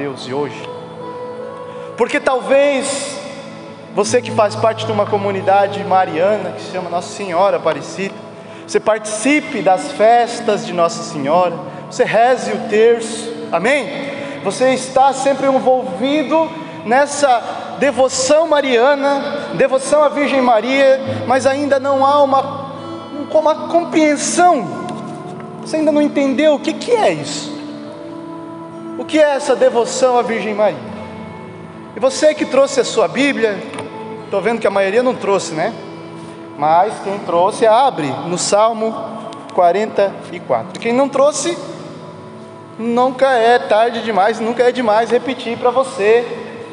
Deus de hoje. Porque talvez você que faz parte de uma comunidade mariana que se chama Nossa Senhora Aparecida, você participe das festas de Nossa Senhora, você reze o terço, amém? Você está sempre envolvido nessa devoção mariana, devoção à Virgem Maria, mas ainda não há uma, uma compreensão, você ainda não entendeu o que, que é isso, o que é essa devoção à Virgem Maria. E você que trouxe a sua Bíblia, estou vendo que a maioria não trouxe, né? Mas quem trouxe, abre no Salmo 44. Quem não trouxe, nunca é tarde demais, nunca é demais repetir para você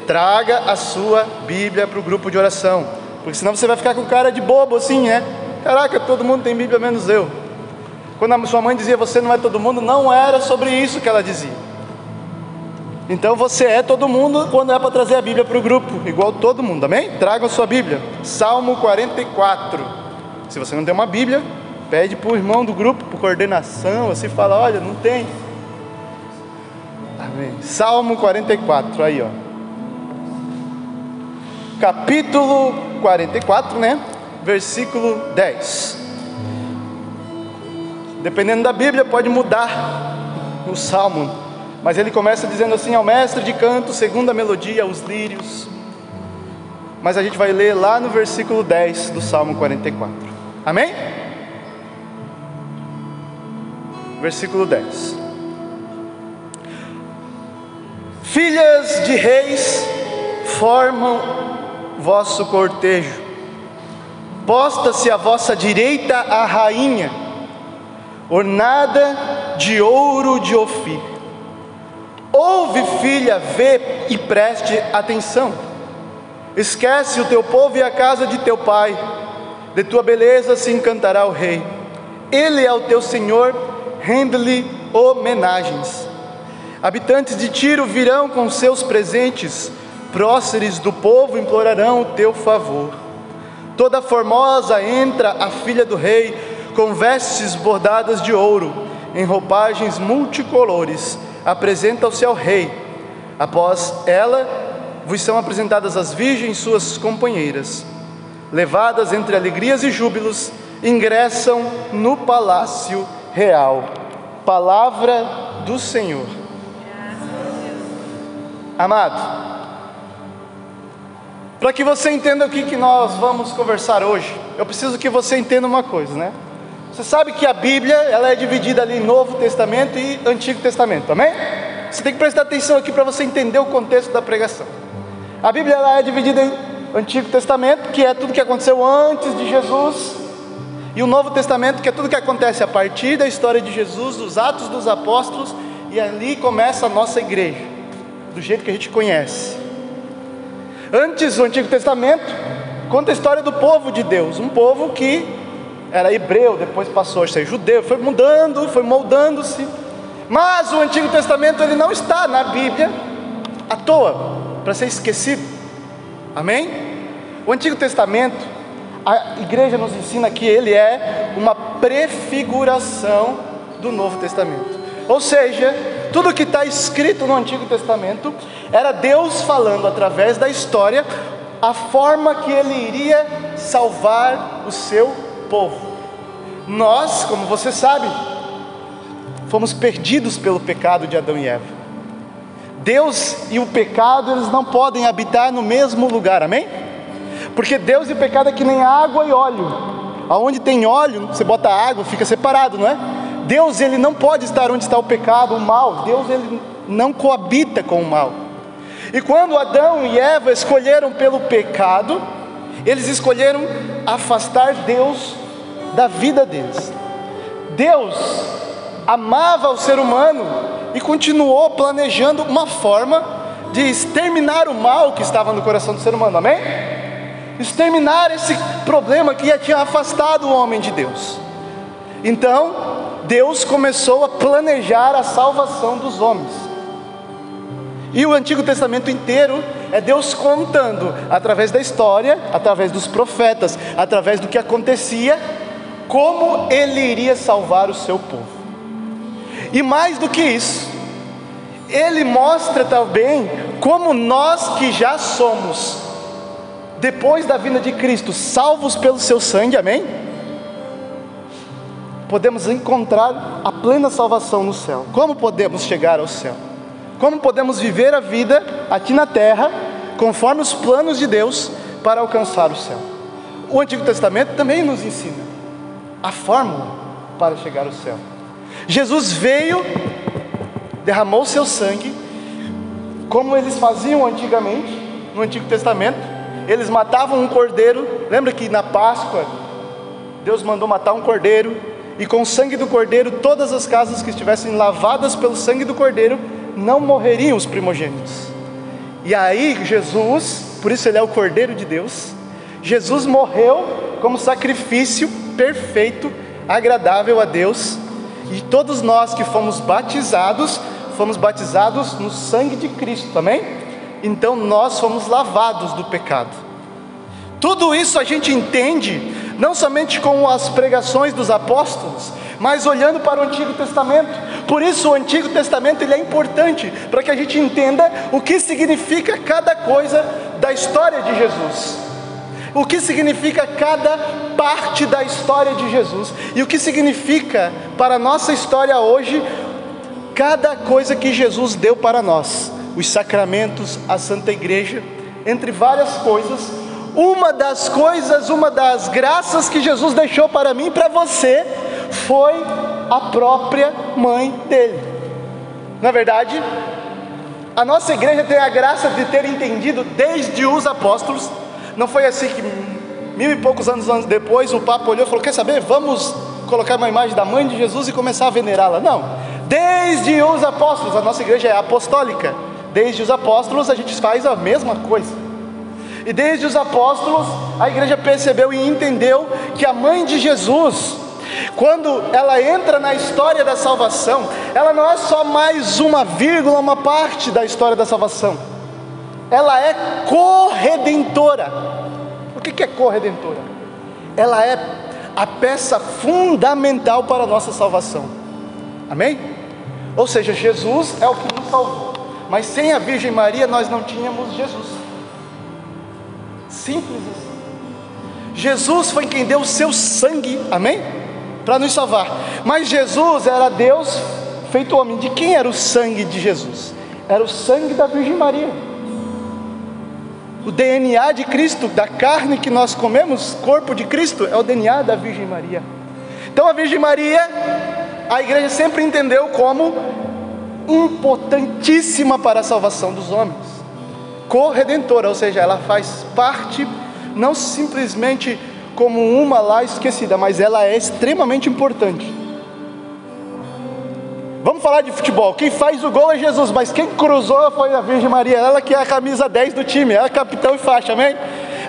traga a sua Bíblia para o grupo de oração, porque senão você vai ficar com cara de bobo assim, né? Caraca, todo mundo tem Bíblia menos eu. Quando a sua mãe dizia você não é todo mundo, não era sobre isso que ela dizia. Então você é todo mundo quando é para trazer a Bíblia para o grupo, igual todo mundo, amém? Traga a sua Bíblia, Salmo 44. Se você não tem uma Bíblia, pede para o irmão do grupo, por coordenação, assim fala: olha, não tem. Amém. Salmo 44, aí ó capítulo 44, né? Versículo 10. Dependendo da Bíblia, pode mudar o salmo, mas ele começa dizendo assim: ao mestre de canto, segundo a melodia, os lírios. Mas a gente vai ler lá no versículo 10 do Salmo 44. Amém? Versículo 10. Filhas de reis formam vosso cortejo. Posta-se à vossa direita a rainha, ornada de ouro de Ofir. Ouve, filha, vê e preste atenção. Esquece o teu povo e a casa de teu pai. De tua beleza se encantará o rei. Ele é o teu Senhor, rende-lhe homenagens. Habitantes de Tiro virão com seus presentes próceres do povo implorarão o teu favor. Toda formosa entra a filha do rei, com vestes bordadas de ouro, em roupagens multicolores, apresenta-se ao rei. Após ela, vos são apresentadas as virgens suas companheiras. Levadas entre alegrias e júbilos, ingressam no palácio real. Palavra do Senhor. Amado, para que você entenda o que, que nós vamos conversar hoje, eu preciso que você entenda uma coisa, né? Você sabe que a Bíblia ela é dividida ali em Novo Testamento e Antigo Testamento, amém? Você tem que prestar atenção aqui para você entender o contexto da pregação. A Bíblia ela é dividida em Antigo Testamento, que é tudo que aconteceu antes de Jesus, e o Novo Testamento, que é tudo que acontece a partir da história de Jesus, dos Atos dos Apóstolos, e ali começa a nossa igreja, do jeito que a gente conhece. Antes, o Antigo Testamento conta a história do povo de Deus, um povo que era hebreu, depois passou a ser judeu, foi mudando, foi moldando-se. Mas o Antigo Testamento ele não está na Bíblia à toa, para ser esquecido. Amém? O Antigo Testamento, a igreja nos ensina que ele é uma prefiguração do Novo Testamento. Ou seja, tudo que está escrito no Antigo Testamento era Deus falando através da história a forma que Ele iria salvar o seu povo. Nós, como você sabe, fomos perdidos pelo pecado de Adão e Eva. Deus e o pecado eles não podem habitar no mesmo lugar, amém? Porque Deus e o pecado é que nem água e óleo. Aonde tem óleo, você bota água, fica separado, não é? Deus ele não pode estar onde está o pecado, o mal. Deus ele não coabita com o mal. E quando Adão e Eva escolheram pelo pecado, eles escolheram afastar Deus da vida deles. Deus amava o ser humano e continuou planejando uma forma de exterminar o mal que estava no coração do ser humano, amém? Exterminar esse problema que tinha afastado o homem de Deus. Então, Deus começou a planejar a salvação dos homens. E o Antigo Testamento inteiro é Deus contando, através da história, através dos profetas, através do que acontecia, como Ele iria salvar o seu povo. E mais do que isso, ele mostra também como nós que já somos, depois da vinda de Cristo, salvos pelo seu sangue, amém? Podemos encontrar a plena salvação no céu. Como podemos chegar ao céu? Como podemos viver a vida aqui na terra, conforme os planos de Deus, para alcançar o céu? O Antigo Testamento também nos ensina a fórmula para chegar ao céu. Jesus veio, derramou seu sangue, como eles faziam antigamente, no Antigo Testamento, eles matavam um cordeiro. Lembra que na Páscoa, Deus mandou matar um cordeiro, e com o sangue do cordeiro, todas as casas que estivessem lavadas pelo sangue do cordeiro, não morreriam os primogênitos. E aí, Jesus, por isso ele é o cordeiro de Deus, Jesus morreu como sacrifício perfeito, agradável a Deus, e todos nós que fomos batizados, fomos batizados no sangue de Cristo, amém? Então nós fomos lavados do pecado. Tudo isso a gente entende não somente com as pregações dos apóstolos, mas olhando para o Antigo Testamento. Por isso o Antigo Testamento ele é importante para que a gente entenda o que significa cada coisa da história de Jesus. O que significa cada parte da história de Jesus e o que significa para a nossa história hoje cada coisa que Jesus deu para nós, os sacramentos, a Santa Igreja, entre várias coisas uma das coisas, uma das graças que Jesus deixou para mim e para você foi a própria mãe dele. Na verdade, a nossa igreja tem a graça de ter entendido desde os apóstolos. Não foi assim que mil e poucos anos, anos depois o Papa olhou e falou: Quer saber? Vamos colocar uma imagem da mãe de Jesus e começar a venerá-la. Não. Desde os apóstolos, a nossa igreja é apostólica. Desde os apóstolos a gente faz a mesma coisa. E desde os apóstolos, a igreja percebeu e entendeu que a mãe de Jesus, quando ela entra na história da salvação, ela não é só mais uma vírgula, uma parte da história da salvação, ela é corredentora. O que é corredentora? Ela é a peça fundamental para a nossa salvação. Amém? Ou seja, Jesus é o que nos salvou. Mas sem a Virgem Maria nós não tínhamos Jesus. Simples assim. Jesus foi quem deu o seu sangue, amém? Para nos salvar. Mas Jesus era Deus feito homem. De quem era o sangue de Jesus? Era o sangue da Virgem Maria. O DNA de Cristo, da carne que nós comemos, corpo de Cristo, é o DNA da Virgem Maria. Então a Virgem Maria, a igreja sempre entendeu como importantíssima para a salvação dos homens corredentora, ou seja, ela faz parte não simplesmente como uma lá esquecida, mas ela é extremamente importante. Vamos falar de futebol. Quem faz o gol é Jesus, mas quem cruzou foi a Virgem Maria, ela que é a camisa 10 do time, ela é capitão e faixa, amém?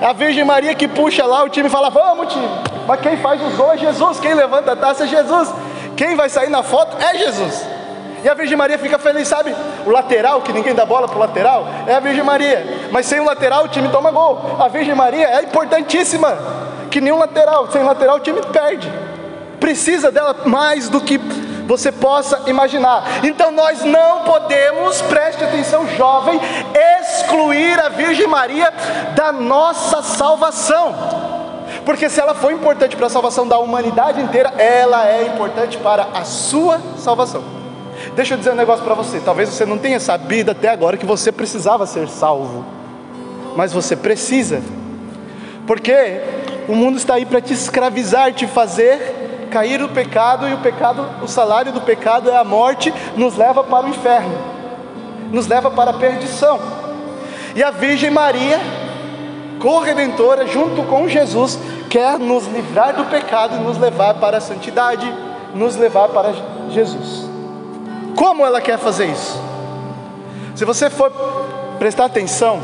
A Virgem Maria que puxa lá o time e fala: Vamos, time. Mas quem faz os gols é Jesus, quem levanta a taça é Jesus, quem vai sair na foto é Jesus. E a Virgem Maria fica feliz, sabe? O lateral, que ninguém dá bola para o lateral, é a Virgem Maria. Mas sem o lateral o time toma gol. A Virgem Maria é importantíssima. Que nenhum lateral, sem lateral o time perde. Precisa dela mais do que você possa imaginar. Então nós não podemos, preste atenção, jovem, excluir a Virgem Maria da nossa salvação. Porque se ela foi importante para a salvação da humanidade inteira, ela é importante para a sua salvação. Deixa eu dizer um negócio para você. Talvez você não tenha sabido até agora que você precisava ser salvo, mas você precisa, porque o mundo está aí para te escravizar, te fazer cair no pecado, e o pecado, o salário do pecado é a morte, nos leva para o inferno, nos leva para a perdição. E a Virgem Maria, corredentora, junto com Jesus, quer nos livrar do pecado e nos levar para a santidade, nos levar para Jesus. Como ela quer fazer isso? Se você for prestar atenção,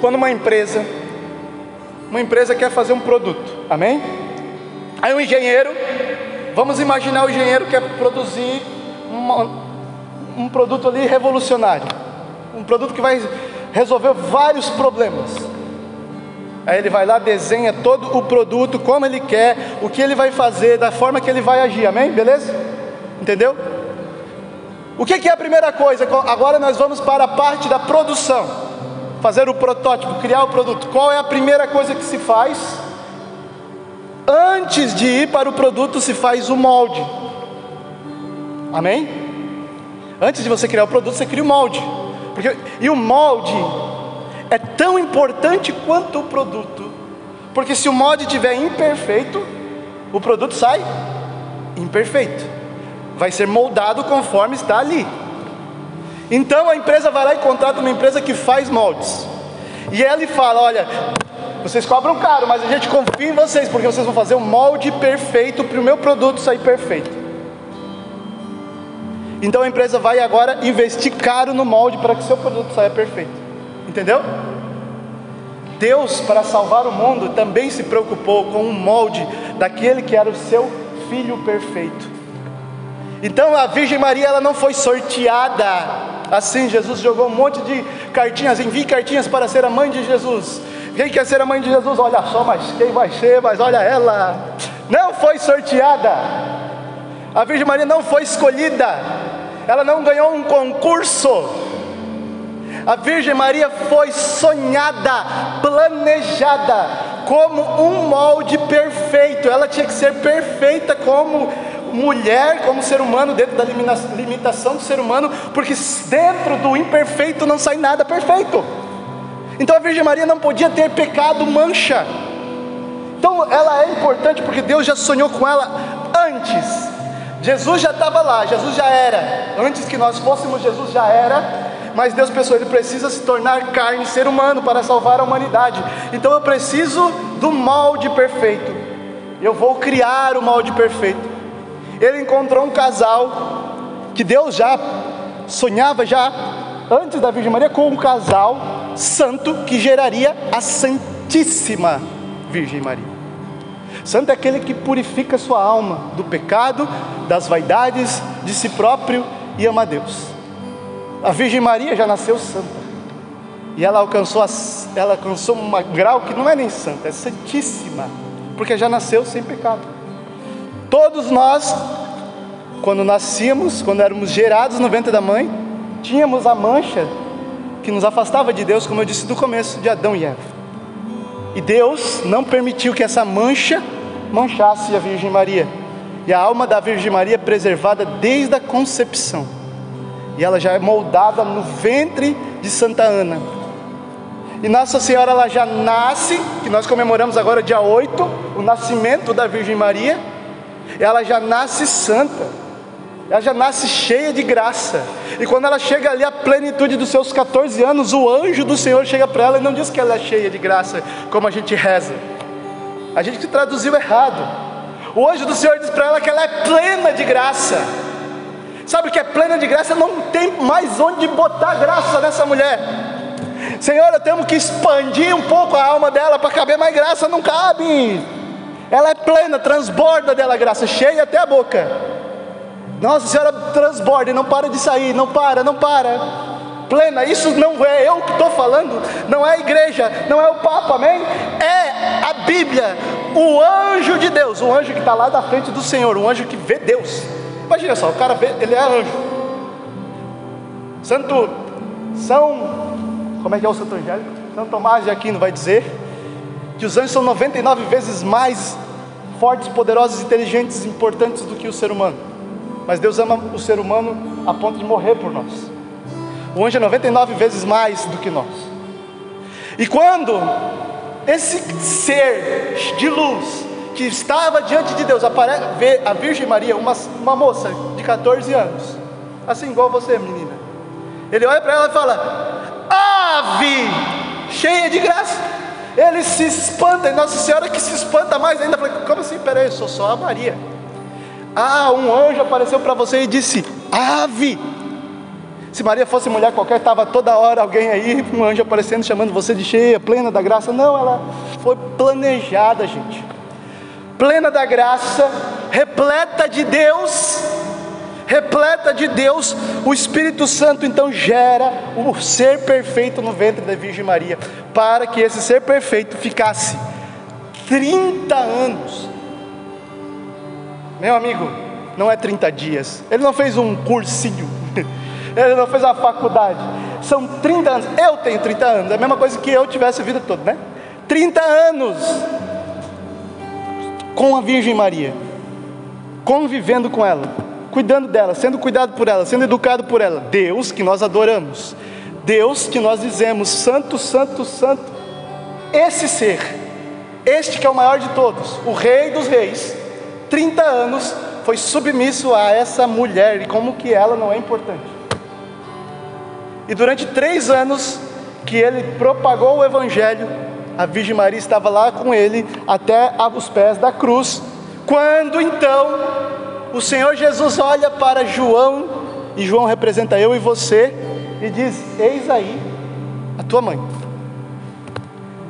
quando uma empresa, uma empresa quer fazer um produto, amém? Aí um engenheiro, vamos imaginar o engenheiro quer produzir uma, um produto ali revolucionário, um produto que vai resolver vários problemas. Aí ele vai lá, desenha todo o produto, como ele quer, o que ele vai fazer, da forma que ele vai agir, amém? Beleza? Entendeu? O que é a primeira coisa? Agora nós vamos para a parte da produção, fazer o protótipo, criar o produto. Qual é a primeira coisa que se faz? Antes de ir para o produto, se faz o molde. Amém? Antes de você criar o produto, você cria o molde. Porque, e o molde é tão importante quanto o produto. Porque se o molde estiver imperfeito, o produto sai imperfeito. Vai ser moldado conforme está ali. Então a empresa vai lá e contrata uma empresa que faz moldes. E ela fala: Olha, vocês cobram caro, mas a gente confia em vocês, porque vocês vão fazer um molde perfeito para o meu produto sair perfeito. Então a empresa vai agora investir caro no molde para que seu produto saia perfeito. Entendeu? Deus, para salvar o mundo, também se preocupou com um molde daquele que era o seu filho perfeito. Então a Virgem Maria ela não foi sorteada assim. Jesus jogou um monte de cartinhas, envie cartinhas para ser a mãe de Jesus. Quem quer ser a mãe de Jesus? Olha só, mas quem vai ser? Mas olha ela. Não foi sorteada. A Virgem Maria não foi escolhida. Ela não ganhou um concurso a Virgem Maria foi sonhada, planejada como um molde perfeito. Ela tinha que ser perfeita como mulher, como ser humano, dentro da limitação do ser humano, porque dentro do imperfeito não sai nada perfeito. Então a Virgem Maria não podia ter pecado mancha. Então ela é importante porque Deus já sonhou com ela antes. Jesus já estava lá, Jesus já era. Antes que nós fôssemos, Jesus já era mas Deus pensou, ele precisa se tornar carne, ser humano, para salvar a humanidade. Então eu preciso do molde perfeito. Eu vou criar o molde perfeito. Ele encontrou um casal que Deus já sonhava já antes da Virgem Maria com um casal santo que geraria a Santíssima Virgem Maria. Santo é aquele que purifica sua alma do pecado, das vaidades, de si próprio e ama a Deus. A Virgem Maria já nasceu santa. E ela alcançou, ela alcançou um grau que não é nem santa, é santíssima, porque já nasceu sem pecado. Todos nós, quando nascíamos, quando éramos gerados no ventre da mãe, tínhamos a mancha que nos afastava de Deus, como eu disse no começo, de Adão e Eva. E Deus não permitiu que essa mancha manchasse a Virgem Maria. E a alma da Virgem Maria é preservada desde a concepção e ela já é moldada no ventre de Santa Ana. E Nossa Senhora ela já nasce, que nós comemoramos agora dia 8, o nascimento da Virgem Maria. Ela já nasce santa. Ela já nasce cheia de graça. E quando ela chega ali à plenitude dos seus 14 anos, o anjo do Senhor chega para ela e não diz que ela é cheia de graça, como a gente reza. A gente traduziu errado. O anjo do Senhor diz para ela que ela é plena de graça. Sabe o que é plena de graça? Não tem mais onde botar graça nessa mulher. Senhor, eu tenho que expandir um pouco a alma dela para caber mais graça, não cabe. Ela é plena, transborda dela graça, cheia até a boca. Nossa Senhora transborda e não para de sair, não para, não para. Plena, isso não é eu que estou falando, não é a igreja, não é o Papa, amém? É a Bíblia, o anjo de Deus, o anjo que está lá da frente do Senhor, o anjo que vê Deus. Imagina só, o cara vê, ele é anjo. Santo São, como é que é o Santo Angélico? São Tomás de Aquino vai dizer que os anjos são 99 vezes mais fortes, poderosos, inteligentes, importantes do que o ser humano. Mas Deus ama o ser humano a ponto de morrer por nós. O anjo é 99 vezes mais do que nós. E quando esse ser de luz que estava diante de Deus, vê a Virgem Maria, uma, uma moça de 14 anos, assim igual você, menina. Ele olha para ela e fala: Ave, cheia de graça. Ele se espanta, e Nossa Senhora que se espanta mais ainda. Falei, como assim? Peraí, eu sou só a Maria. Ah, um anjo apareceu para você e disse: Ave. Se Maria fosse mulher qualquer, estava toda hora alguém aí, um anjo aparecendo, chamando você de cheia, plena da graça. Não, ela foi planejada, gente plena da graça, repleta de Deus, repleta de Deus, o Espírito Santo então gera o ser perfeito no ventre da Virgem Maria, para que esse ser perfeito ficasse 30 anos. Meu amigo, não é 30 dias, ele não fez um cursinho, Ele não fez uma faculdade. São 30 anos. Eu tenho 30 anos. É a mesma coisa que eu tivesse a vida toda, né? 30 anos com a Virgem Maria, convivendo com ela, cuidando dela, sendo cuidado por ela, sendo educado por ela. Deus que nós adoramos, Deus que nós dizemos, Santo, Santo, Santo. Esse ser, este que é o maior de todos, o Rei dos Reis, 30 anos foi submisso a essa mulher e como que ela não é importante. E durante três anos que ele propagou o Evangelho, a Virgem Maria estava lá com ele até os pés da cruz. Quando então o Senhor Jesus olha para João, e João representa eu e você, e diz: Eis aí a tua mãe.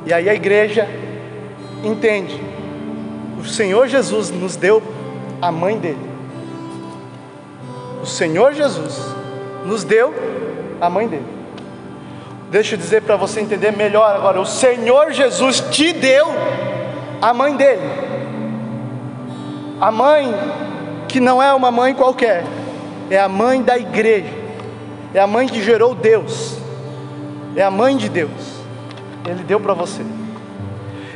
E aí a igreja entende: o Senhor Jesus nos deu a mãe dele. O Senhor Jesus nos deu a mãe dele. Deixa eu dizer para você entender melhor agora: o Senhor Jesus te deu a mãe dele. A mãe que não é uma mãe qualquer, é a mãe da igreja, é a mãe que gerou Deus, é a mãe de Deus. Ele deu para você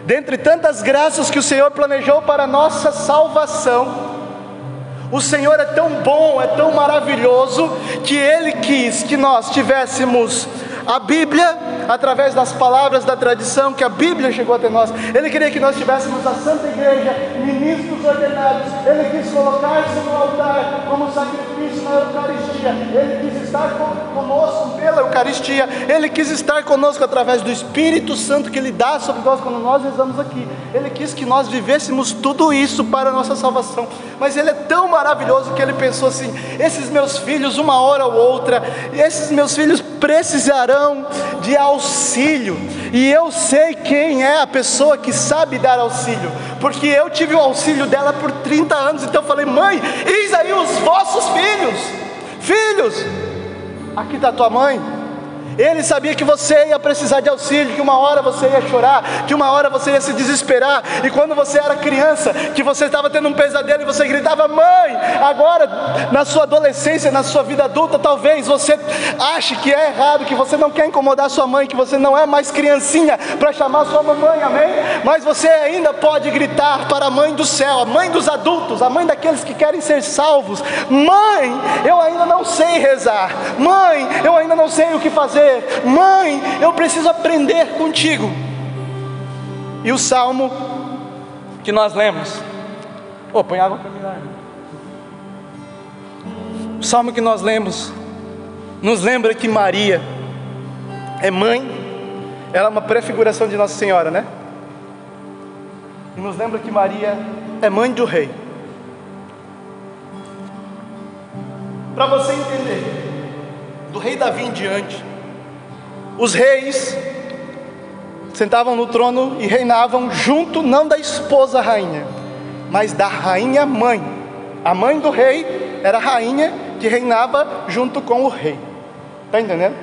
dentre tantas graças que o Senhor planejou para a nossa salvação, o Senhor é tão bom, é tão maravilhoso, que Ele quis que nós tivéssemos a Bíblia, através das palavras da tradição, que a Bíblia chegou até nós. Ele queria que nós tivéssemos a Santa Igreja, ministros ordenados. Ele quis colocar-se no altar como sacrifício na Eucaristia. Ele quis estar conosco pela Eucaristia. Ele quis estar conosco através do Espírito Santo que Ele dá sobre nós quando nós rezamos aqui. Ele quis que nós vivêssemos tudo isso para a nossa salvação. Mas Ele é tão maravilhoso que Ele pensou assim: esses meus filhos, uma hora ou outra, esses meus filhos precisarão de auxílio, e eu sei quem é a pessoa que sabe dar auxílio, porque eu tive o auxílio dela por 30 anos, então eu falei: mãe, eis aí os vossos filhos, filhos, aqui está tua mãe, ele sabia que você ia precisar de auxílio, que uma hora você ia chorar, que uma hora você ia se desesperar. E quando você era criança, que você estava tendo um pesadelo e você gritava: "Mãe!". Agora, na sua adolescência, na sua vida adulta, talvez você ache que é errado, que você não quer incomodar sua mãe, que você não é mais criancinha para chamar sua mamãe, amém? Mas você ainda pode gritar para a mãe do céu, a mãe dos adultos, a mãe daqueles que querem ser salvos: "Mãe, eu ainda não sei rezar. Mãe, eu ainda não sei o que fazer dizer: Mãe, eu preciso aprender contigo. E o salmo que nós lemos, oh, põe água para mim lá. O salmo que nós lemos nos lembra que Maria é mãe, ela é uma prefiguração de Nossa Senhora, né? E nos lembra que Maria é mãe do rei. Para você entender, do rei Davi em diante, os reis sentavam no trono e reinavam junto, não da esposa rainha, mas da rainha mãe. A mãe do rei era a rainha que reinava junto com o rei. Está entendendo?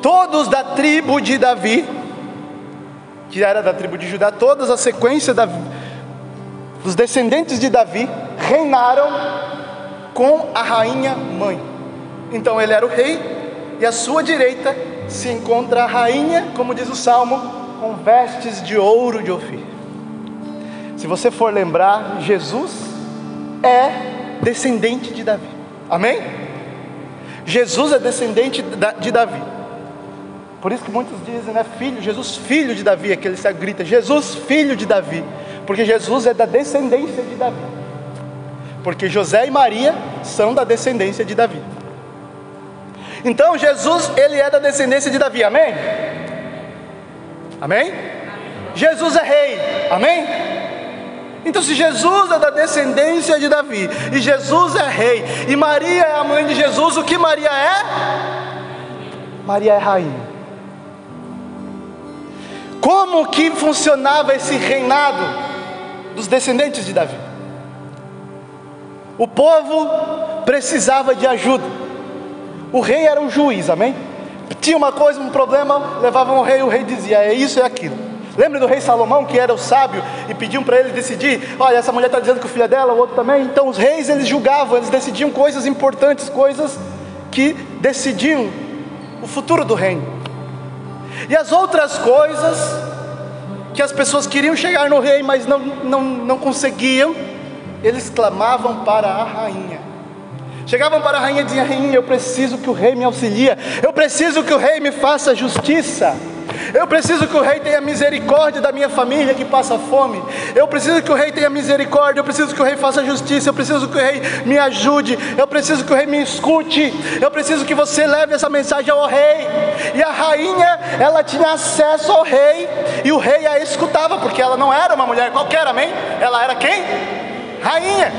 Todos da tribo de Davi, que era da tribo de Judá, todas a sequência da, dos descendentes de Davi reinaram com a rainha mãe. Então ele era o rei e à sua direita se encontra a rainha, como diz o salmo, com vestes de ouro de Ofir. Se você for lembrar, Jesus é descendente de Davi, amém? Jesus é descendente de Davi. Por isso que muitos dizem, né, filho, Jesus, filho de Davi, aquele que grita, Jesus, filho de Davi, porque Jesus é da descendência de Davi. Porque José e Maria são da descendência de Davi. Então Jesus, ele é da descendência de Davi, amém? Amém? Jesus é rei, amém? Então, se Jesus é da descendência de Davi, e Jesus é rei, e Maria é a mãe de Jesus, o que Maria é? Maria é rainha. Como que funcionava esse reinado dos descendentes de Davi? O povo precisava de ajuda. O rei era um juiz, amém? Tinha uma coisa, um problema, levavam o rei, o rei dizia: é isso, é aquilo. Lembra do rei Salomão, que era o sábio, e pediam para ele decidir: olha, essa mulher está dizendo que o filho é dela, o outro também. Então os reis eles julgavam, eles decidiam coisas importantes, coisas que decidiam o futuro do reino. E as outras coisas que as pessoas queriam chegar no rei, mas não, não, não conseguiam, eles clamavam para a rainha. Chegavam para a rainha e diziam: Rainha, eu preciso que o rei me auxilie, eu preciso que o rei me faça justiça. Eu preciso que o rei tenha misericórdia da minha família que passa fome. Eu preciso que o rei tenha misericórdia. Eu preciso que o rei faça justiça. Eu preciso que o rei me ajude. Eu preciso que o rei me escute. Eu preciso que você leve essa mensagem ao rei. E a rainha, ela tinha acesso ao rei. E o rei a escutava, porque ela não era uma mulher qualquer, amém? Ela era quem? Rainha.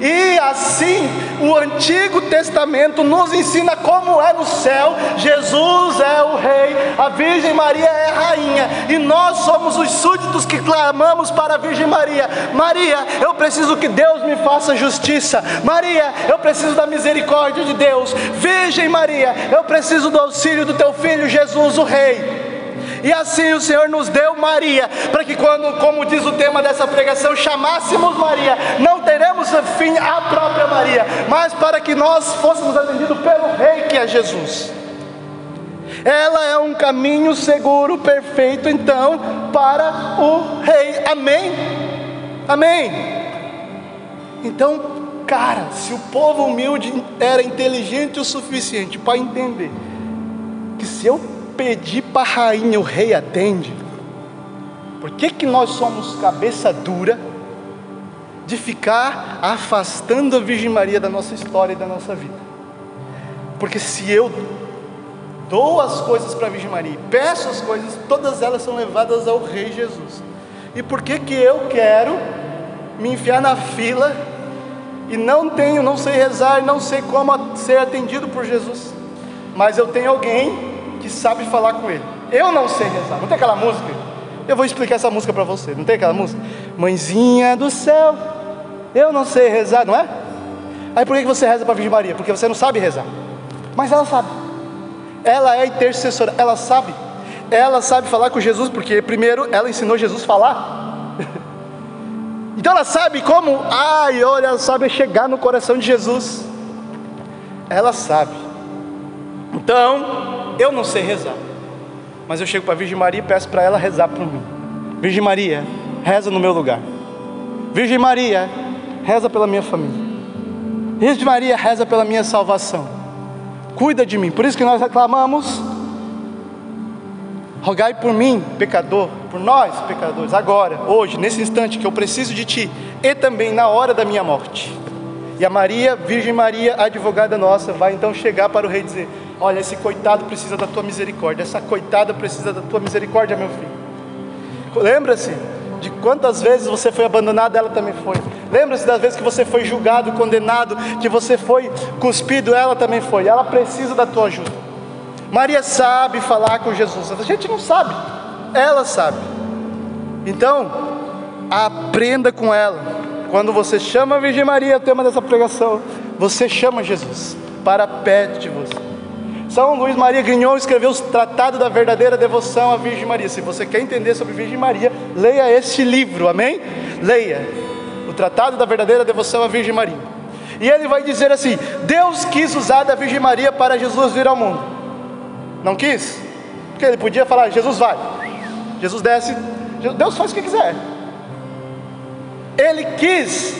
E assim, o Antigo Testamento nos ensina como é no céu: Jesus é o Rei, a Virgem Maria é a Rainha, e nós somos os súditos que clamamos para a Virgem Maria: Maria, eu preciso que Deus me faça justiça, Maria, eu preciso da misericórdia de Deus, Virgem Maria, eu preciso do auxílio do teu filho Jesus, o Rei. E assim o Senhor nos deu Maria, para que quando, como diz o tema dessa pregação, chamássemos Maria, não teremos fim a própria Maria, mas para que nós fôssemos atendidos pelo Rei que é Jesus. Ela é um caminho seguro, perfeito, então, para o Rei. Amém? Amém? Então, cara, se o povo humilde era inteligente o suficiente para entender que se eu pedir para a rainha, o rei atende. Por que, que nós somos cabeça dura de ficar afastando a Virgem Maria da nossa história e da nossa vida? Porque se eu dou as coisas para a Virgem Maria, peço as coisas, todas elas são levadas ao Rei Jesus. E por que que eu quero me enfiar na fila e não tenho, não sei rezar, não sei como ser atendido por Jesus? Mas eu tenho alguém que sabe falar com ele. Eu não sei rezar. Não tem aquela música? Eu vou explicar essa música para você. Não tem aquela música? Mãezinha do céu, eu não sei rezar, não é? Aí por que você reza para a Virgem Maria? Porque você não sabe rezar. Mas ela sabe. Ela é intercessora, ela sabe. Ela sabe falar com Jesus, porque primeiro ela ensinou Jesus a falar. então ela sabe como, ai, olha, ela sabe chegar no coração de Jesus. Ela sabe. Então, eu não sei rezar, mas eu chego para a Virgem Maria e peço para ela rezar por mim. Virgem Maria, reza no meu lugar. Virgem Maria, reza pela minha família. Virgem Maria, reza pela minha salvação. Cuida de mim. Por isso que nós reclamamos. Rogai por mim, pecador, por nós, pecadores, agora, hoje, nesse instante que eu preciso de Ti, e também na hora da minha morte. E a Maria, Virgem Maria, advogada nossa, vai então chegar para o rei dizer: Olha, esse coitado precisa da tua misericórdia, essa coitada precisa da tua misericórdia, meu filho. Lembra-se de quantas vezes você foi abandonado, ela também foi. Lembra-se das vezes que você foi julgado, condenado, que você foi cuspido, ela também foi. Ela precisa da tua ajuda. Maria sabe falar com Jesus, a gente não sabe, ela sabe. Então, aprenda com ela. Quando você chama a Virgem Maria, o tema dessa pregação, você chama Jesus para perto de você. São Luís Maria Grignon escreveu o Tratado da Verdadeira Devoção à Virgem Maria. Se você quer entender sobre Virgem Maria, leia este livro, amém? Leia o Tratado da Verdadeira Devoção à Virgem Maria. E ele vai dizer assim: Deus quis usar da Virgem Maria para Jesus vir ao mundo. Não quis? Porque ele podia falar: Jesus vai, Jesus desce, Deus faz o que quiser. Ele quis,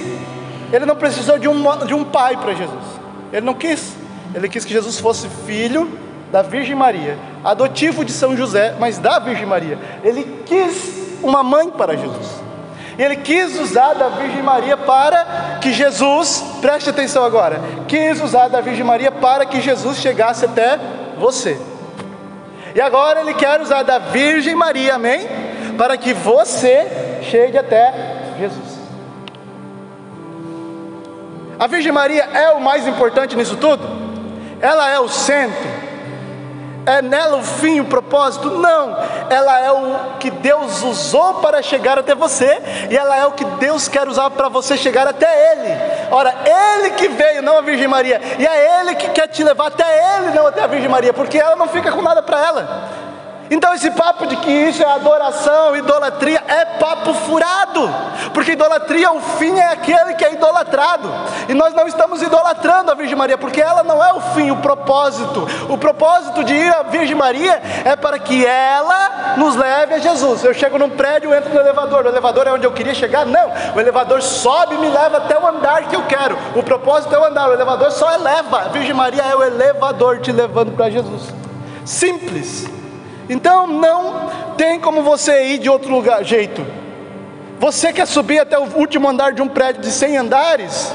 ele não precisou de um, de um pai para Jesus, ele não quis. Ele quis que Jesus fosse filho da Virgem Maria, adotivo de São José, mas da Virgem Maria. Ele quis uma mãe para Jesus. Ele quis usar da Virgem Maria para que Jesus, preste atenção agora, quis usar da Virgem Maria para que Jesus chegasse até você. E agora ele quer usar da Virgem Maria, amém? Para que você chegue até Jesus. A Virgem Maria é o mais importante nisso tudo? Ela é o centro, é nela o fim, o propósito? Não, ela é o que Deus usou para chegar até você, e ela é o que Deus quer usar para você chegar até Ele. Ora, Ele que veio, não a Virgem Maria, e é Ele que quer te levar até Ele, não até a Virgem Maria, porque ela não fica com nada para ela. Então esse papo de que isso é adoração, idolatria, é papo furado, porque idolatria, o fim é aquele que é idolatrado, e nós não estamos idolatrando a Virgem Maria, porque ela não é o fim, o propósito. O propósito de ir à Virgem Maria é para que ela nos leve a Jesus. Eu chego num prédio, entro no elevador, o elevador é onde eu queria chegar? Não, o elevador sobe e me leva até o andar que eu quero. O propósito é o andar, o elevador só eleva. A Virgem Maria é o elevador te levando para Jesus. Simples. Então não tem como você ir de outro lugar, jeito. Você quer subir até o último andar de um prédio de 100 andares?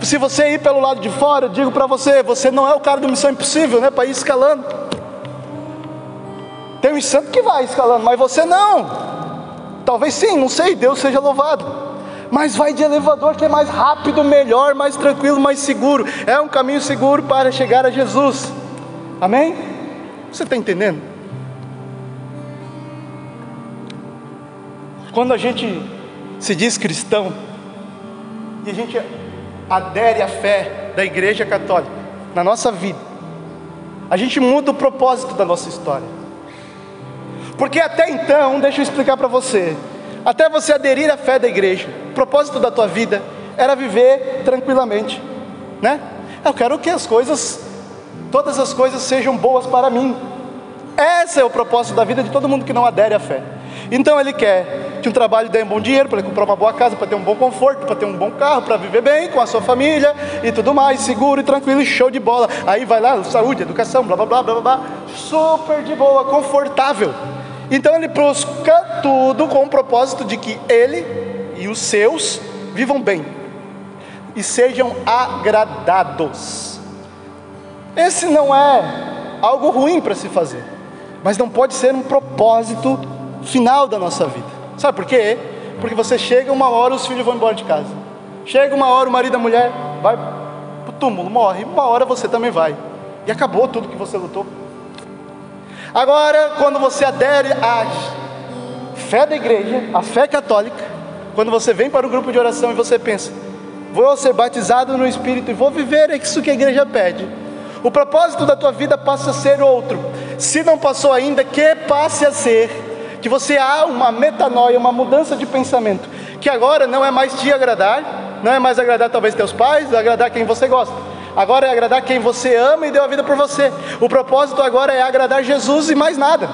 Se você ir pelo lado de fora, eu digo para você, você não é o cara do Missão Impossível, né? Para ir escalando. Tem um santo que vai escalando, mas você não. Talvez sim, não sei, Deus seja louvado. Mas vai de elevador que é mais rápido, melhor, mais tranquilo, mais seguro. É um caminho seguro para chegar a Jesus. Amém? Você está entendendo? Quando a gente se diz cristão e a gente adere à fé da Igreja Católica na nossa vida, a gente muda o propósito da nossa história. Porque até então, deixa eu explicar para você, até você aderir à fé da igreja, o propósito da tua vida era viver tranquilamente, né? Eu quero que as coisas, todas as coisas sejam boas para mim. Esse é o propósito da vida de todo mundo que não adere à fé. Então ele quer que um trabalho dê um bom dinheiro, para comprar uma boa casa, para ter um bom conforto, para ter um bom carro, para viver bem com a sua família e tudo mais, seguro e tranquilo show de bola. Aí vai lá, saúde, educação, blá blá blá blá blá, super de boa, confortável. Então ele busca tudo com o propósito de que ele e os seus vivam bem e sejam agradados. Esse não é algo ruim para se fazer, mas não pode ser um propósito final da nossa vida. Sabe por quê? Porque você chega uma hora, os filhos vão embora de casa. Chega uma hora, o marido e a mulher vai para o túmulo, morre. Uma hora você também vai. E acabou tudo que você lutou. Agora, quando você adere à fé da igreja, à fé católica, quando você vem para o grupo de oração e você pensa, vou ser batizado no Espírito e vou viver isso que a igreja pede. O propósito da tua vida passa a ser outro. Se não passou ainda, que passe a ser que você há uma metanoia, uma mudança de pensamento, que agora não é mais te agradar, não é mais agradar talvez teus pais, agradar quem você gosta. Agora é agradar quem você ama e deu a vida por você. O propósito agora é agradar Jesus e mais nada.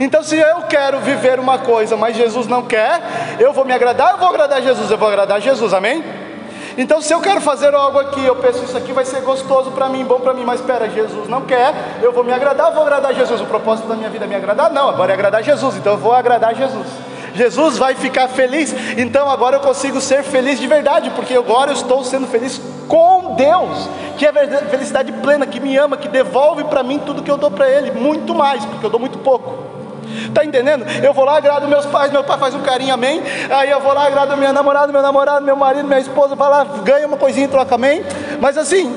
Então, se eu quero viver uma coisa, mas Jesus não quer, eu vou me agradar, eu vou agradar Jesus, eu vou agradar Jesus, amém? Então, se eu quero fazer algo aqui, eu penso isso aqui vai ser gostoso para mim, bom para mim, mas espera, Jesus não quer, eu vou me agradar, vou agradar Jesus. O propósito da minha vida é me agradar? Não, agora é agradar Jesus, então eu vou agradar Jesus. Jesus vai ficar feliz, então agora eu consigo ser feliz de verdade, porque agora eu estou sendo feliz com Deus, que é felicidade plena, que me ama, que devolve para mim tudo que eu dou para Ele, muito mais, porque eu dou muito pouco. Está entendendo? Eu vou lá, agrado meus pais, meu pai faz um carinho, amém. Aí eu vou lá, agrado minha namorada, meu namorado, meu marido, minha esposa, vai lá, ganha uma coisinha e troca, amém. Mas assim,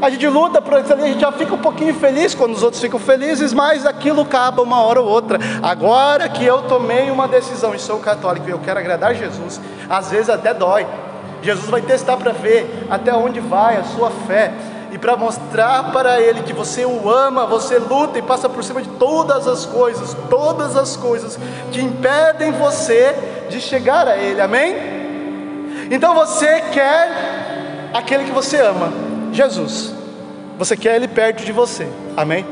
a gente luta por isso ali, a gente já fica um pouquinho feliz quando os outros ficam felizes, mas aquilo acaba uma hora ou outra. Agora que eu tomei uma decisão e sou católico e eu quero agradar Jesus, às vezes até dói. Jesus vai testar para ver até onde vai a sua fé e para mostrar para Ele que você o ama, você luta e passa por cima de todas as coisas, todas as coisas que impedem você de chegar a Ele, amém? Então você quer aquele que você ama, Jesus, você quer Ele perto de você, amém?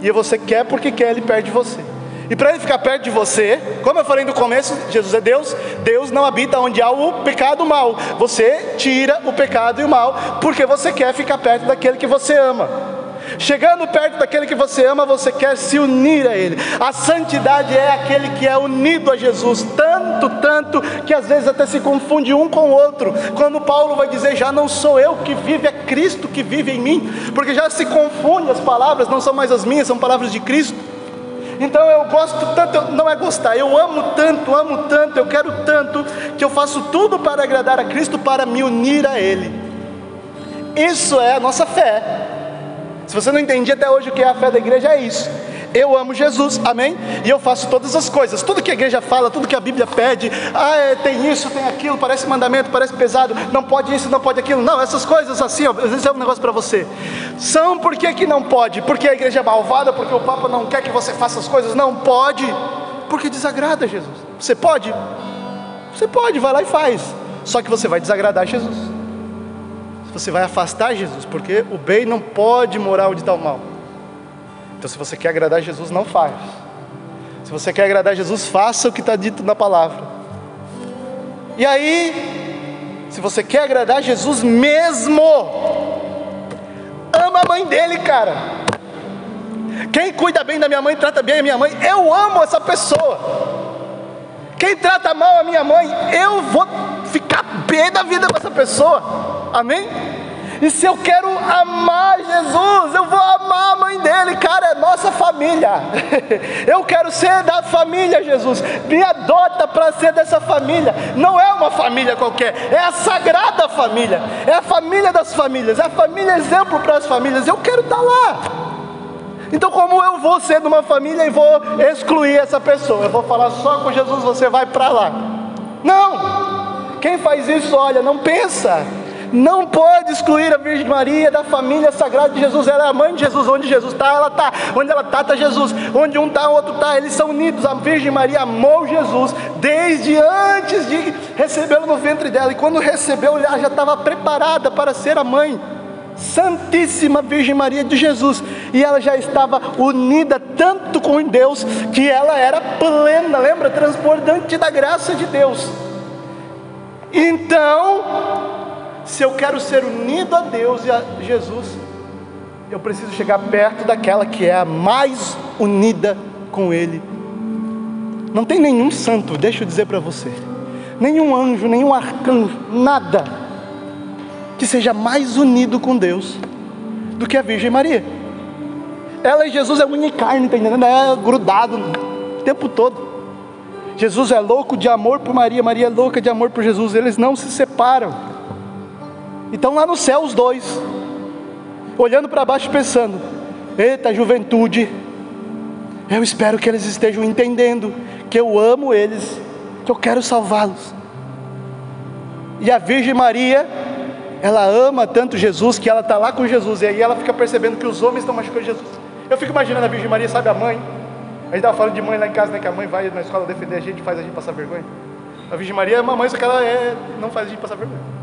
E você quer porque quer Ele perto de você. E para ele ficar perto de você, como eu falei no começo, Jesus é Deus, Deus não habita onde há o pecado e o mal. Você tira o pecado e o mal, porque você quer ficar perto daquele que você ama. Chegando perto daquele que você ama, você quer se unir a Ele. A santidade é aquele que é unido a Jesus, tanto, tanto, que às vezes até se confunde um com o outro. Quando Paulo vai dizer, já não sou eu que vive, é Cristo que vive em mim, porque já se confunde as palavras, não são mais as minhas, são palavras de Cristo. Então eu gosto tanto, não é gostar, eu amo tanto, amo tanto, eu quero tanto, que eu faço tudo para agradar a Cristo, para me unir a Ele. Isso é a nossa fé. Se você não entendia até hoje o que é a fé da igreja, é isso. Eu amo Jesus, amém? E eu faço todas as coisas, tudo que a igreja fala, tudo que a Bíblia pede, ah, é, tem isso, tem aquilo, parece mandamento, parece pesado, não pode isso, não pode aquilo, não, essas coisas assim, ó, às vezes é um negócio para você, são porque que não pode? Porque a igreja é malvada, porque o Papa não quer que você faça as coisas, não pode, porque desagrada Jesus. Você pode? Você pode, vai lá e faz, só que você vai desagradar Jesus. Você vai afastar Jesus, porque o bem não pode morar onde está o mal. Então, se você quer agradar Jesus, não faz. Se você quer agradar Jesus, faça o que está dito na palavra. E aí, se você quer agradar Jesus mesmo, ama a mãe dele, cara. Quem cuida bem da minha mãe, trata bem a minha mãe, eu amo essa pessoa. Quem trata mal a minha mãe, eu vou ficar bem da vida com essa pessoa. Amém? E se eu quero amar Jesus, eu vou amar a mãe dele, cara, é nossa família. Eu quero ser da família, Jesus. Me adota para ser dessa família. Não é uma família qualquer, é a sagrada família. É a família das famílias, é a família exemplo para as famílias. Eu quero estar tá lá. Então, como eu vou ser de uma família e vou excluir essa pessoa? Eu vou falar só com Jesus, você vai para lá. Não! Quem faz isso, olha, não pensa não pode excluir a Virgem Maria da família sagrada de Jesus. Ela é a mãe de Jesus. Onde Jesus está, ela está. Onde ela está, está Jesus. Onde um está, o outro está. Eles são unidos. A Virgem Maria amou Jesus desde antes de recebê-lo no ventre dela. E quando recebeu, ela já estava preparada para ser a mãe. Santíssima Virgem Maria de Jesus, e ela já estava unida tanto com Deus que ela era plena, lembra? Transbordante da graça de Deus. Então, se eu quero ser unido a Deus e a Jesus, eu preciso chegar perto daquela que é a mais unida com Ele. Não tem nenhum santo, deixa eu dizer para você, nenhum anjo, nenhum arcanjo, nada que seja mais unido com Deus do que a Virgem Maria. Ela e Jesus é unicarne, tá entendendo? É grudado o tempo todo. Jesus é louco de amor por Maria, Maria é louca de amor por Jesus, eles não se separam. Então lá no céu os dois, olhando para baixo pensando: Eita juventude, eu espero que eles estejam entendendo que eu amo eles, que eu quero salvá-los. E a Virgem Maria, ela ama tanto Jesus que ela está lá com Jesus, e aí ela fica percebendo que os homens estão machucando Jesus. Eu fico imaginando a Virgem Maria, sabe a mãe? A gente estava falando de mãe lá em casa, né? Que a mãe vai na escola defender a gente, faz a gente passar vergonha. A Virgem Maria é uma mãe, só que ela é, não faz a gente passar vergonha.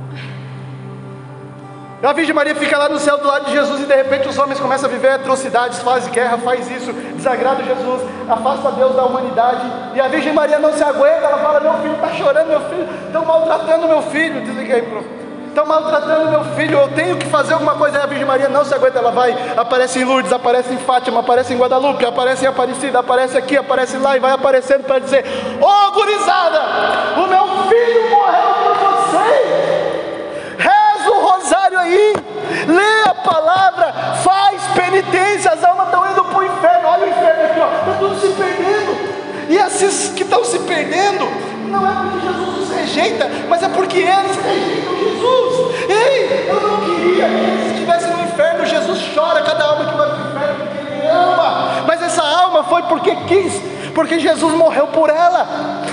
A Virgem Maria fica lá no céu do lado de Jesus e de repente os homens começam a viver atrocidades, faz guerra, faz isso, desagrada Jesus, afasta Deus da humanidade. E a Virgem Maria não se aguenta, ela fala: Meu filho está chorando, meu filho, estão maltratando meu filho. Desliga aí, prof. Estão maltratando meu filho, eu tenho que fazer alguma coisa. E a Virgem Maria não se aguenta, ela vai, aparece em Lourdes, aparece em Fátima, aparece em Guadalupe, aparece em Aparecida, aparece aqui, aparece lá e vai aparecendo para dizer: Ô oh, gurizada, o meu filho morreu por vocês aí, lê a palavra, faz penitência, as almas estão indo para o inferno, olha o inferno aqui, está tudo se perdendo. E esses que estão se perdendo, não é porque Jesus os rejeita, mas é porque eles rejeitam Jesus. Ei, eu não queria que eles estivessem no inferno. Jesus chora cada alma que vai para o inferno porque ele ama. Mas essa alma foi porque quis, porque Jesus morreu por ela.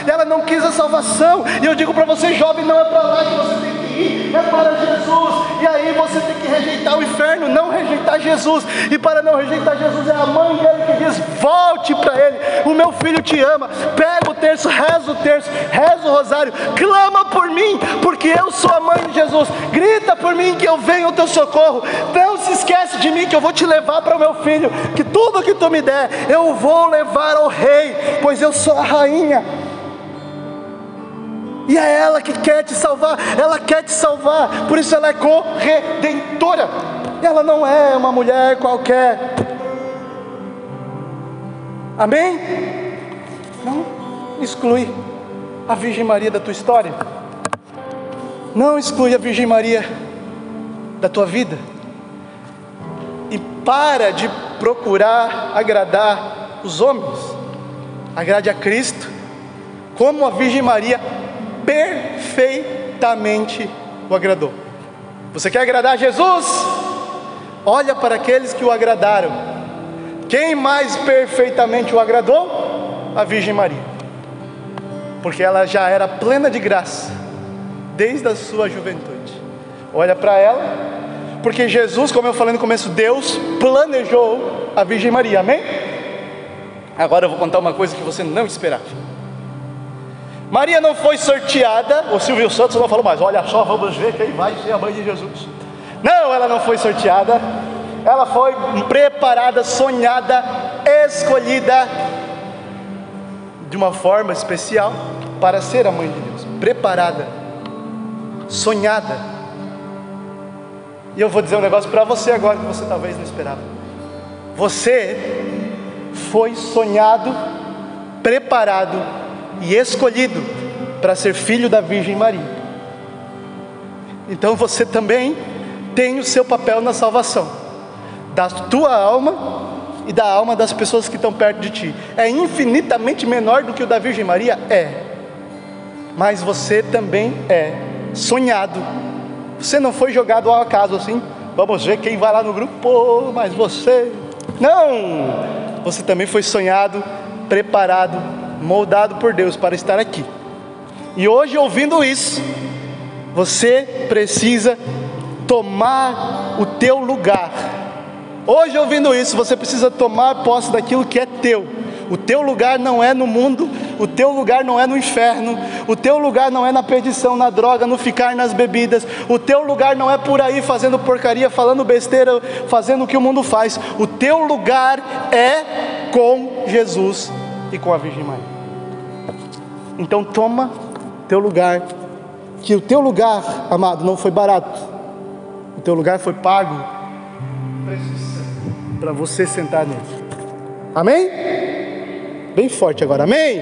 Ela não quis a salvação. E eu digo para você, jovem, não é para lá que você tem que é para Jesus. E aí você tem que rejeitar o inferno, não rejeitar Jesus. E para não rejeitar Jesus, é a mãe dele que diz: volte para ele. O meu filho te ama. Pega o terço, reza o terço, reza o rosário, clama por mim, porque eu sou a mãe de Jesus. Grita por mim que eu venho ao teu socorro. Não se esquece de mim que eu vou te levar para o meu filho. Que tudo que tu me der, eu vou levar ao rei, pois eu sou a rainha. E é ela que quer te salvar, ela quer te salvar, por isso ela é corredentora. Ela não é uma mulher qualquer. Amém? Não exclui a Virgem Maria da tua história. Não exclui a Virgem Maria da tua vida. E para de procurar agradar os homens. Agrade a Cristo, como a Virgem Maria perfeitamente o agradou. Você quer agradar Jesus? Olha para aqueles que o agradaram. Quem mais perfeitamente o agradou? A Virgem Maria. Porque ela já era plena de graça desde a sua juventude. Olha para ela, porque Jesus, como eu falei no começo, Deus planejou a Virgem Maria, amém? Agora eu vou contar uma coisa que você não esperava. Maria não foi sorteada, o Silvio Santos não falou mais, olha só, vamos ver quem vai ser a mãe de Jesus. Não, ela não foi sorteada, ela foi preparada, sonhada, escolhida de uma forma especial para ser a mãe de Deus, preparada, sonhada. E eu vou dizer um negócio para você agora que você talvez não esperava. Você foi sonhado, preparado e escolhido para ser filho da Virgem Maria. Então você também tem o seu papel na salvação, da tua alma e da alma das pessoas que estão perto de ti. É infinitamente menor do que o da Virgem Maria? É. Mas você também é sonhado. Você não foi jogado ao acaso assim. Vamos ver quem vai lá no grupo. Pô, mas você. Não! Você também foi sonhado, preparado, moldado por Deus para estar aqui. E hoje, ouvindo isso, você precisa tomar o teu lugar. Hoje, ouvindo isso, você precisa tomar posse daquilo que é teu. O teu lugar não é no mundo, o teu lugar não é no inferno, o teu lugar não é na perdição, na droga, no ficar nas bebidas, o teu lugar não é por aí fazendo porcaria, falando besteira, fazendo o que o mundo faz. O teu lugar é com Jesus e com a Virgem Maria. Então toma teu lugar, que o teu lugar, amado, não foi barato. O teu lugar foi pago para você sentar nele. Amém? Bem forte agora, amém?